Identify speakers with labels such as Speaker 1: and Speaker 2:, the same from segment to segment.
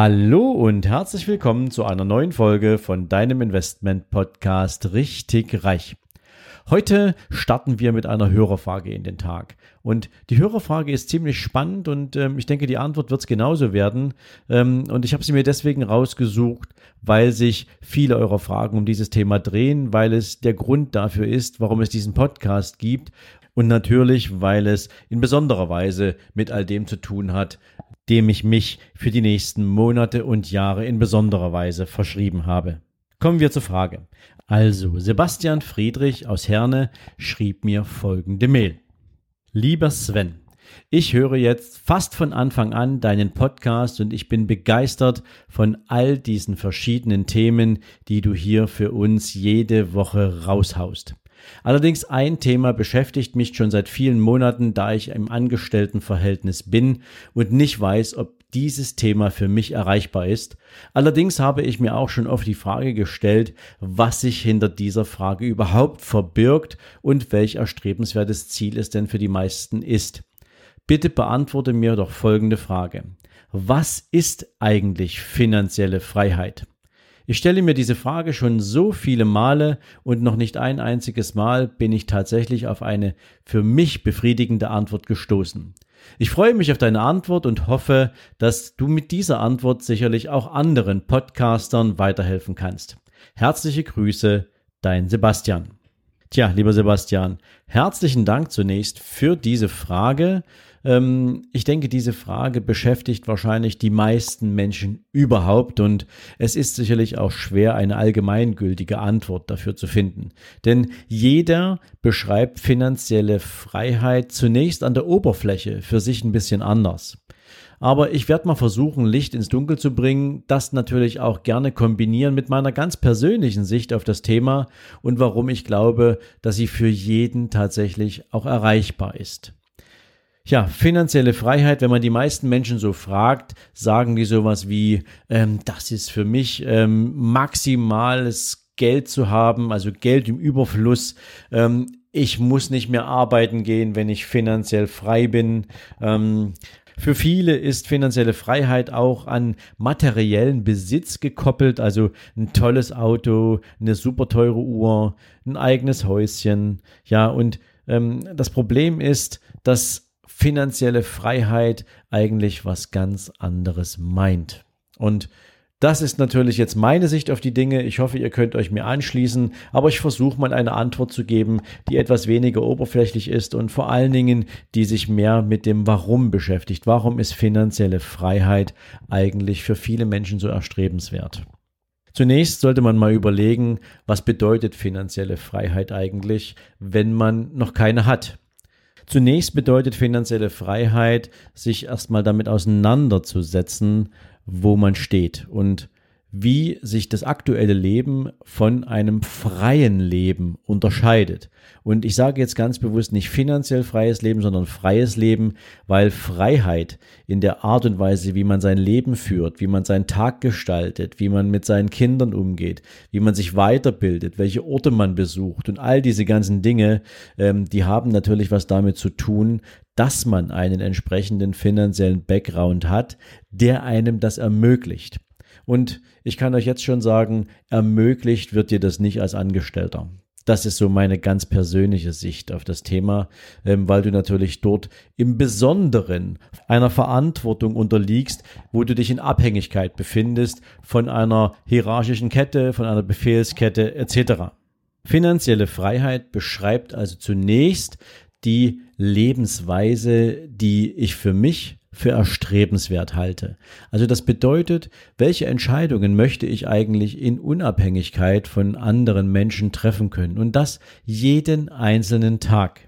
Speaker 1: Hallo und herzlich willkommen zu einer neuen Folge von deinem Investment Podcast Richtig Reich. Heute starten wir mit einer Hörerfrage in den Tag. Und die Hörerfrage ist ziemlich spannend und ähm, ich denke, die Antwort wird es genauso werden. Ähm, und ich habe sie mir deswegen rausgesucht, weil sich viele eurer Fragen um dieses Thema drehen, weil es der Grund dafür ist, warum es diesen Podcast gibt. Und natürlich, weil es in besonderer Weise mit all dem zu tun hat, dem ich mich für die nächsten Monate und Jahre in besonderer Weise verschrieben habe. Kommen wir zur Frage. Also, Sebastian Friedrich aus Herne schrieb mir folgende Mail. Lieber Sven, ich höre jetzt fast von Anfang an deinen Podcast und ich bin begeistert von all diesen verschiedenen Themen, die du hier für uns jede Woche raushaust. Allerdings ein Thema beschäftigt mich schon seit vielen Monaten, da ich im Angestelltenverhältnis bin und nicht weiß, ob dieses Thema für mich erreichbar ist. Allerdings habe ich mir auch schon oft die Frage gestellt, was sich hinter dieser Frage überhaupt verbirgt und welch erstrebenswertes Ziel es denn für die meisten ist. Bitte beantworte mir doch folgende Frage. Was ist eigentlich finanzielle Freiheit? Ich stelle mir diese Frage schon so viele Male und noch nicht ein einziges Mal bin ich tatsächlich auf eine für mich befriedigende Antwort gestoßen. Ich freue mich auf deine Antwort und hoffe, dass du mit dieser Antwort sicherlich auch anderen Podcastern weiterhelfen kannst. Herzliche Grüße, dein Sebastian. Tja, lieber Sebastian, herzlichen Dank zunächst für diese Frage. Ähm, ich denke, diese Frage beschäftigt wahrscheinlich die meisten Menschen überhaupt und es ist sicherlich auch schwer, eine allgemeingültige Antwort dafür zu finden. Denn jeder beschreibt finanzielle Freiheit zunächst an der Oberfläche für sich ein bisschen anders. Aber ich werde mal versuchen, Licht ins Dunkel zu bringen, das natürlich auch gerne kombinieren mit meiner ganz persönlichen Sicht auf das Thema und warum ich glaube, dass sie für jeden tatsächlich auch erreichbar ist. Ja, finanzielle Freiheit, wenn man die meisten Menschen so fragt, sagen die sowas wie, ähm, das ist für mich ähm, maximales Geld zu haben, also Geld im Überfluss. Ähm, ich muss nicht mehr arbeiten gehen, wenn ich finanziell frei bin. Ähm, für viele ist finanzielle Freiheit auch an materiellen Besitz gekoppelt, also ein tolles Auto, eine super teure Uhr, ein eigenes Häuschen. Ja, und ähm, das Problem ist, dass finanzielle Freiheit eigentlich was ganz anderes meint. Und das ist natürlich jetzt meine Sicht auf die Dinge. Ich hoffe, ihr könnt euch mir anschließen, aber ich versuche mal eine Antwort zu geben, die etwas weniger oberflächlich ist und vor allen Dingen, die sich mehr mit dem Warum beschäftigt. Warum ist finanzielle Freiheit eigentlich für viele Menschen so erstrebenswert? Zunächst sollte man mal überlegen, was bedeutet finanzielle Freiheit eigentlich, wenn man noch keine hat. Zunächst bedeutet finanzielle Freiheit, sich erstmal damit auseinanderzusetzen, wo man steht. Und wie sich das aktuelle Leben von einem freien Leben unterscheidet. Und ich sage jetzt ganz bewusst nicht finanziell freies Leben, sondern freies Leben, weil Freiheit in der Art und Weise, wie man sein Leben führt, wie man seinen Tag gestaltet, wie man mit seinen Kindern umgeht, wie man sich weiterbildet, welche Orte man besucht und all diese ganzen Dinge, ähm, die haben natürlich was damit zu tun, dass man einen entsprechenden finanziellen Background hat, der einem das ermöglicht. Und ich kann euch jetzt schon sagen, ermöglicht wird dir das nicht als Angestellter. Das ist so meine ganz persönliche Sicht auf das Thema, ähm, weil du natürlich dort im Besonderen einer Verantwortung unterliegst, wo du dich in Abhängigkeit befindest von einer hierarchischen Kette, von einer Befehlskette etc. Finanzielle Freiheit beschreibt also zunächst die Lebensweise, die ich für mich für erstrebenswert halte. Also das bedeutet, welche Entscheidungen möchte ich eigentlich in Unabhängigkeit von anderen Menschen treffen können und das jeden einzelnen Tag.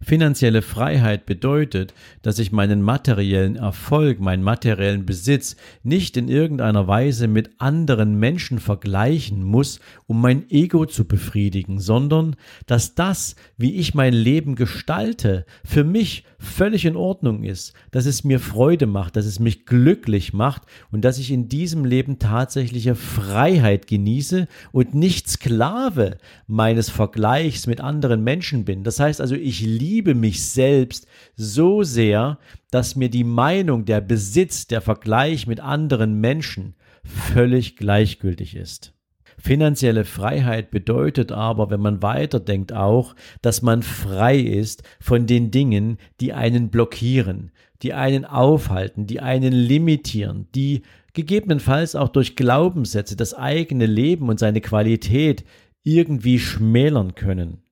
Speaker 1: Finanzielle Freiheit bedeutet, dass ich meinen materiellen Erfolg, meinen materiellen Besitz nicht in irgendeiner Weise mit anderen Menschen vergleichen muss, um mein Ego zu befriedigen, sondern dass das, wie ich mein Leben gestalte, für mich völlig in Ordnung ist, dass es mir Freude macht, dass es mich glücklich macht und dass ich in diesem Leben tatsächliche Freiheit genieße und nicht Sklave meines Vergleichs mit anderen Menschen bin. Das heißt also, ich liebe liebe mich selbst so sehr, dass mir die Meinung, der Besitz, der Vergleich mit anderen Menschen völlig gleichgültig ist. Finanzielle Freiheit bedeutet aber, wenn man weiterdenkt, auch, dass man frei ist von den Dingen, die einen blockieren, die einen aufhalten, die einen limitieren, die gegebenenfalls auch durch Glaubenssätze das eigene Leben und seine Qualität irgendwie schmälern können.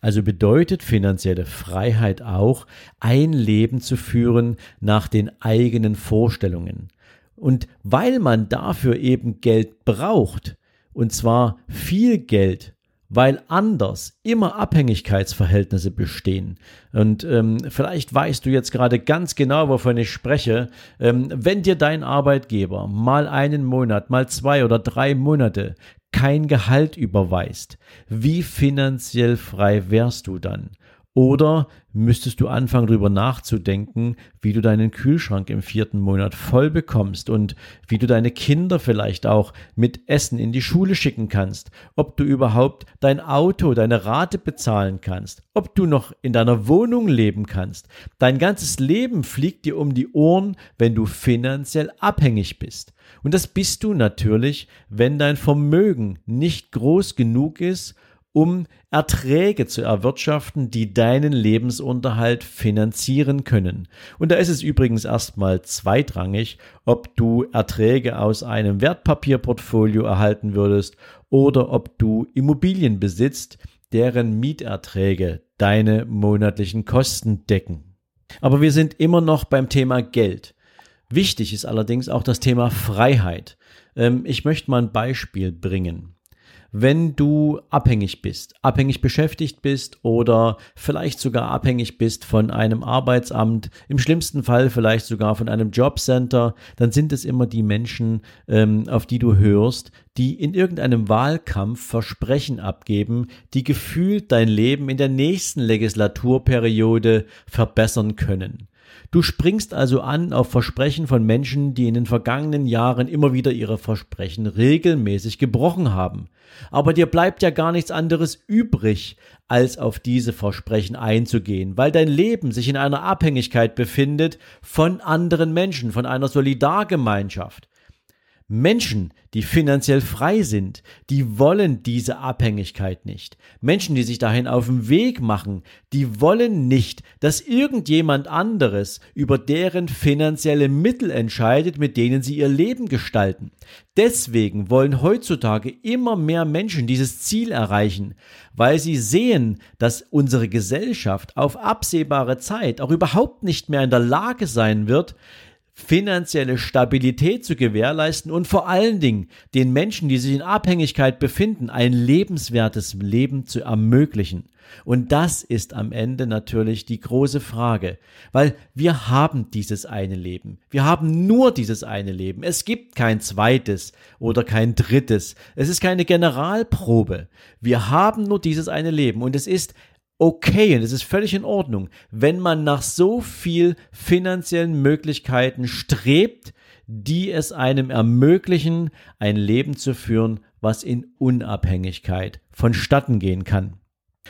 Speaker 1: Also bedeutet finanzielle Freiheit auch, ein Leben zu führen nach den eigenen Vorstellungen. Und weil man dafür eben Geld braucht, und zwar viel Geld, weil anders immer Abhängigkeitsverhältnisse bestehen. Und ähm, vielleicht weißt du jetzt gerade ganz genau, wovon ich spreche. Ähm, wenn dir dein Arbeitgeber mal einen Monat, mal zwei oder drei Monate kein Gehalt überweist, wie finanziell frei wärst du dann? Oder müsstest du anfangen, darüber nachzudenken, wie du deinen Kühlschrank im vierten Monat voll bekommst und wie du deine Kinder vielleicht auch mit Essen in die Schule schicken kannst, ob du überhaupt dein Auto, deine Rate bezahlen kannst, ob du noch in deiner Wohnung leben kannst. Dein ganzes Leben fliegt dir um die Ohren, wenn du finanziell abhängig bist. Und das bist du natürlich, wenn dein Vermögen nicht groß genug ist, um Erträge zu erwirtschaften, die deinen Lebensunterhalt finanzieren können. Und da ist es übrigens erstmal zweitrangig, ob du Erträge aus einem Wertpapierportfolio erhalten würdest oder ob du Immobilien besitzt, deren Mieterträge deine monatlichen Kosten decken. Aber wir sind immer noch beim Thema Geld. Wichtig ist allerdings auch das Thema Freiheit. Ähm, ich möchte mal ein Beispiel bringen wenn du abhängig bist, abhängig beschäftigt bist oder vielleicht sogar abhängig bist von einem Arbeitsamt, im schlimmsten Fall vielleicht sogar von einem Jobcenter, dann sind es immer die Menschen, ähm, auf die du hörst, die in irgendeinem Wahlkampf Versprechen abgeben, die gefühlt dein Leben in der nächsten Legislaturperiode verbessern können. Du springst also an auf Versprechen von Menschen, die in den vergangenen Jahren immer wieder ihre Versprechen regelmäßig gebrochen haben. Aber dir bleibt ja gar nichts anderes übrig, als auf diese Versprechen einzugehen, weil dein Leben sich in einer Abhängigkeit befindet von anderen Menschen, von einer Solidargemeinschaft. Menschen, die finanziell frei sind, die wollen diese Abhängigkeit nicht. Menschen, die sich dahin auf den Weg machen, die wollen nicht, dass irgendjemand anderes über deren finanzielle Mittel entscheidet, mit denen sie ihr Leben gestalten. Deswegen wollen heutzutage immer mehr Menschen dieses Ziel erreichen, weil sie sehen, dass unsere Gesellschaft auf absehbare Zeit auch überhaupt nicht mehr in der Lage sein wird, finanzielle Stabilität zu gewährleisten und vor allen Dingen den Menschen, die sich in Abhängigkeit befinden, ein lebenswertes Leben zu ermöglichen. Und das ist am Ende natürlich die große Frage, weil wir haben dieses eine Leben. Wir haben nur dieses eine Leben. Es gibt kein zweites oder kein drittes. Es ist keine Generalprobe. Wir haben nur dieses eine Leben und es ist okay und es ist völlig in Ordnung, wenn man nach so viel finanziellen Möglichkeiten strebt, die es einem ermöglichen, ein Leben zu führen, was in Unabhängigkeit vonstatten gehen kann.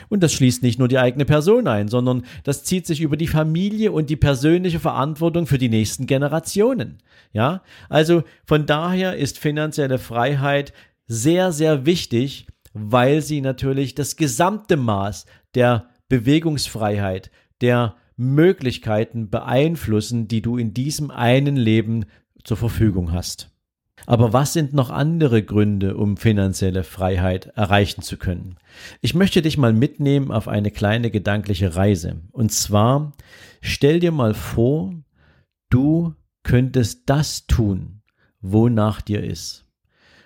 Speaker 1: Und das schließt nicht nur die eigene Person ein, sondern das zieht sich über die Familie und die persönliche Verantwortung für die nächsten Generationen. Ja, also von daher ist finanzielle Freiheit sehr, sehr wichtig, weil sie natürlich das gesamte Maß der Bewegungsfreiheit, der Möglichkeiten beeinflussen, die du in diesem einen Leben zur Verfügung hast. Aber was sind noch andere Gründe, um finanzielle Freiheit erreichen zu können? Ich möchte dich mal mitnehmen auf eine kleine gedankliche Reise. Und zwar, stell dir mal vor, du könntest das tun, wonach dir ist.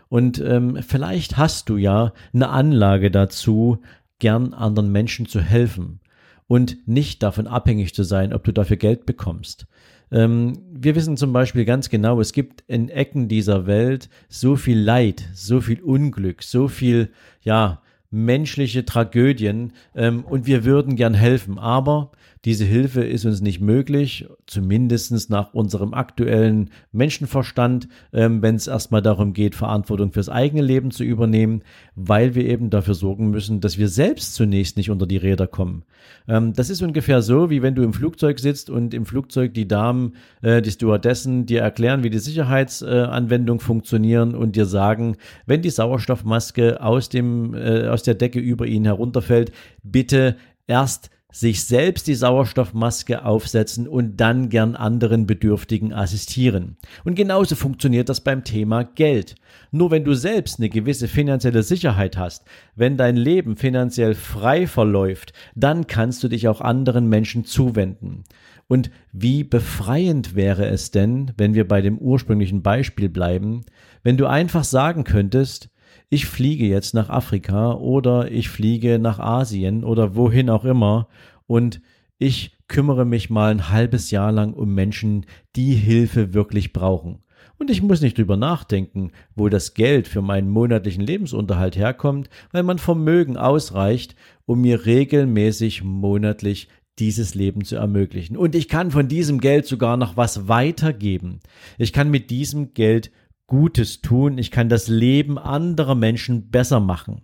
Speaker 1: Und ähm, vielleicht hast du ja eine Anlage dazu, gern anderen Menschen zu helfen. und nicht davon abhängig zu sein, ob du dafür Geld bekommst. Ähm, wir wissen zum Beispiel ganz genau, es gibt in Ecken dieser Welt so viel Leid, so viel Unglück, so viel, ja, menschliche Tragödien ähm, und wir würden gern helfen, aber diese Hilfe ist uns nicht möglich, zumindest nach unserem aktuellen Menschenverstand, ähm, wenn es erstmal darum geht, Verantwortung fürs eigene Leben zu übernehmen, weil wir eben dafür sorgen müssen, dass wir selbst zunächst nicht unter die Räder kommen. Ähm, das ist ungefähr so, wie wenn du im Flugzeug sitzt und im Flugzeug die Damen, äh, die Stewardessen dir erklären, wie die Sicherheitsanwendungen äh, funktionieren und dir sagen, wenn die Sauerstoffmaske aus, dem, äh, aus der Decke über ihnen herunterfällt, bitte erst sich selbst die Sauerstoffmaske aufsetzen und dann gern anderen Bedürftigen assistieren. Und genauso funktioniert das beim Thema Geld. Nur wenn du selbst eine gewisse finanzielle Sicherheit hast, wenn dein Leben finanziell frei verläuft, dann kannst du dich auch anderen Menschen zuwenden. Und wie befreiend wäre es denn, wenn wir bei dem ursprünglichen Beispiel bleiben, wenn du einfach sagen könntest, ich fliege jetzt nach Afrika oder ich fliege nach Asien oder wohin auch immer und ich kümmere mich mal ein halbes Jahr lang um Menschen, die Hilfe wirklich brauchen. Und ich muss nicht drüber nachdenken, wo das Geld für meinen monatlichen Lebensunterhalt herkommt, weil mein Vermögen ausreicht, um mir regelmäßig monatlich dieses Leben zu ermöglichen. Und ich kann von diesem Geld sogar noch was weitergeben. Ich kann mit diesem Geld Gutes tun, ich kann das Leben anderer Menschen besser machen.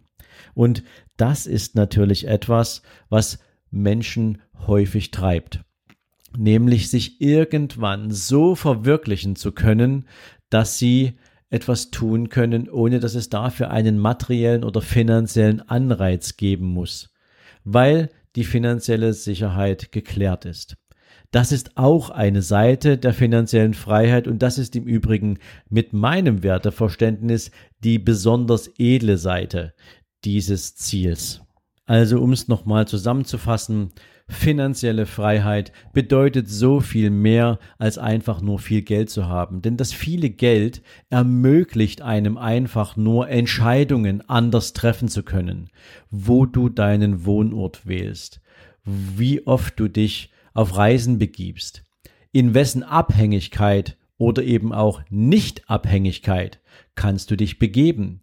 Speaker 1: Und das ist natürlich etwas, was Menschen häufig treibt. Nämlich sich irgendwann so verwirklichen zu können, dass sie etwas tun können, ohne dass es dafür einen materiellen oder finanziellen Anreiz geben muss, weil die finanzielle Sicherheit geklärt ist. Das ist auch eine Seite der finanziellen Freiheit und das ist im Übrigen mit meinem Werteverständnis die besonders edle Seite dieses Ziels. Also um es nochmal zusammenzufassen, finanzielle Freiheit bedeutet so viel mehr als einfach nur viel Geld zu haben. Denn das viele Geld ermöglicht einem einfach nur Entscheidungen anders treffen zu können, wo du deinen Wohnort wählst, wie oft du dich auf Reisen begibst, in wessen Abhängigkeit oder eben auch Nichtabhängigkeit kannst du dich begeben?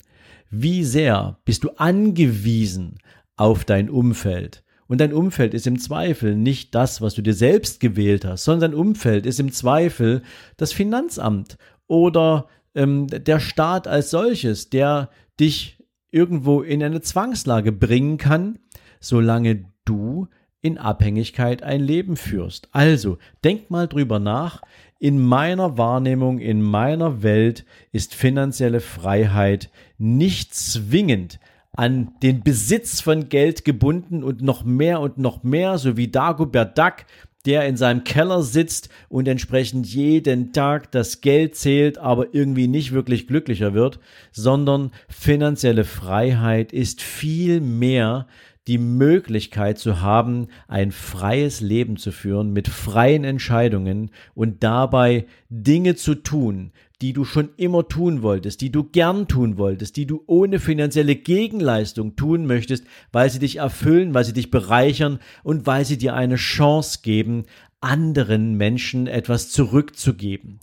Speaker 1: Wie sehr bist du angewiesen auf dein Umfeld? Und dein Umfeld ist im Zweifel nicht das, was du dir selbst gewählt hast, sondern dein Umfeld ist im Zweifel das Finanzamt oder ähm, der Staat als solches, der dich irgendwo in eine Zwangslage bringen kann, solange du in Abhängigkeit ein Leben führst. Also, denk mal drüber nach. In meiner Wahrnehmung, in meiner Welt ist finanzielle Freiheit nicht zwingend an den Besitz von Geld gebunden und noch mehr und noch mehr, so wie Dagobert Duck, der in seinem Keller sitzt und entsprechend jeden Tag das Geld zählt, aber irgendwie nicht wirklich glücklicher wird, sondern finanzielle Freiheit ist viel mehr die Möglichkeit zu haben, ein freies Leben zu führen mit freien Entscheidungen und dabei Dinge zu tun, die du schon immer tun wolltest, die du gern tun wolltest, die du ohne finanzielle Gegenleistung tun möchtest, weil sie dich erfüllen, weil sie dich bereichern und weil sie dir eine Chance geben, anderen Menschen etwas zurückzugeben.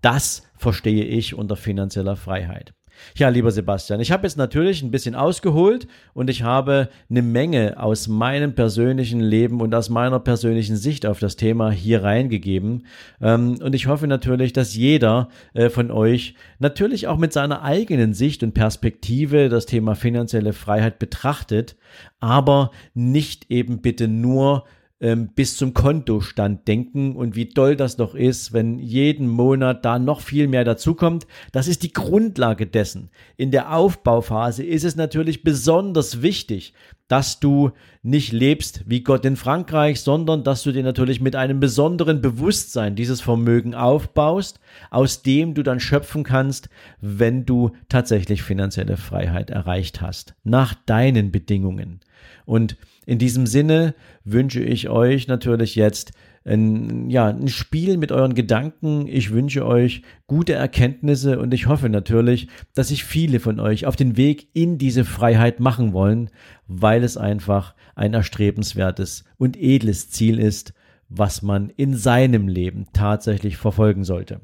Speaker 1: Das verstehe ich unter finanzieller Freiheit. Ja, lieber Sebastian, ich habe jetzt natürlich ein bisschen ausgeholt und ich habe eine Menge aus meinem persönlichen Leben und aus meiner persönlichen Sicht auf das Thema hier reingegeben. Ähm, und ich hoffe natürlich, dass jeder äh, von euch natürlich auch mit seiner eigenen Sicht und Perspektive das Thema finanzielle Freiheit betrachtet, aber nicht eben bitte nur ähm, bis zum Kontostand denken und wie toll das doch ist, wenn jeden Monat da noch viel mehr dazukommt. Das ist die Grundlage dessen. In der Aufbauphase ist es natürlich besonders wichtig, dass du nicht lebst wie Gott in Frankreich, sondern dass du dir natürlich mit einem besonderen Bewusstsein dieses Vermögen aufbaust, aus dem du dann schöpfen kannst, wenn du tatsächlich finanzielle Freiheit erreicht hast, nach deinen Bedingungen. Und in diesem Sinne wünsche ich euch natürlich jetzt ein, ja, ein Spiel mit euren Gedanken. Ich wünsche euch gute Erkenntnisse und ich hoffe natürlich, dass sich viele von euch auf den Weg in diese Freiheit machen wollen, weil es einfach ein erstrebenswertes und edles Ziel ist, was man in seinem Leben tatsächlich verfolgen sollte.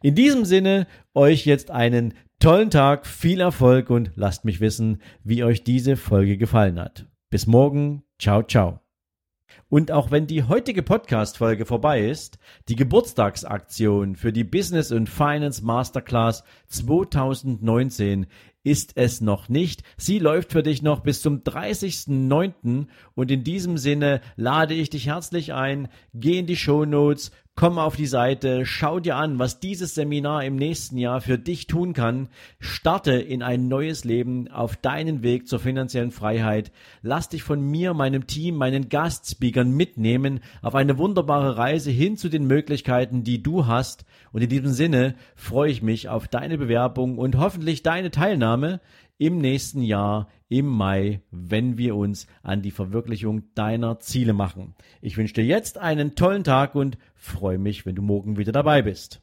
Speaker 1: In diesem Sinne, euch jetzt einen tollen Tag, viel Erfolg und lasst mich wissen, wie euch diese Folge gefallen hat. Bis morgen, ciao, ciao. Und auch wenn die heutige Podcast-Folge vorbei ist, die Geburtstagsaktion für die Business und Finance Masterclass 2019 ist es noch nicht. Sie läuft für dich noch bis zum 30.09. Und in diesem Sinne lade ich dich herzlich ein. Geh in die Show Notes, Komm auf die Seite, schau dir an, was dieses Seminar im nächsten Jahr für dich tun kann. Starte in ein neues Leben auf deinen Weg zur finanziellen Freiheit. Lass dich von mir, meinem Team, meinen Gastspeakern mitnehmen auf eine wunderbare Reise hin zu den Möglichkeiten, die du hast. Und in diesem Sinne freue ich mich auf deine Bewerbung und hoffentlich deine Teilnahme im nächsten Jahr im Mai, wenn wir uns an die Verwirklichung deiner Ziele machen. Ich wünsche dir jetzt einen tollen Tag und freue mich, wenn du morgen wieder dabei bist.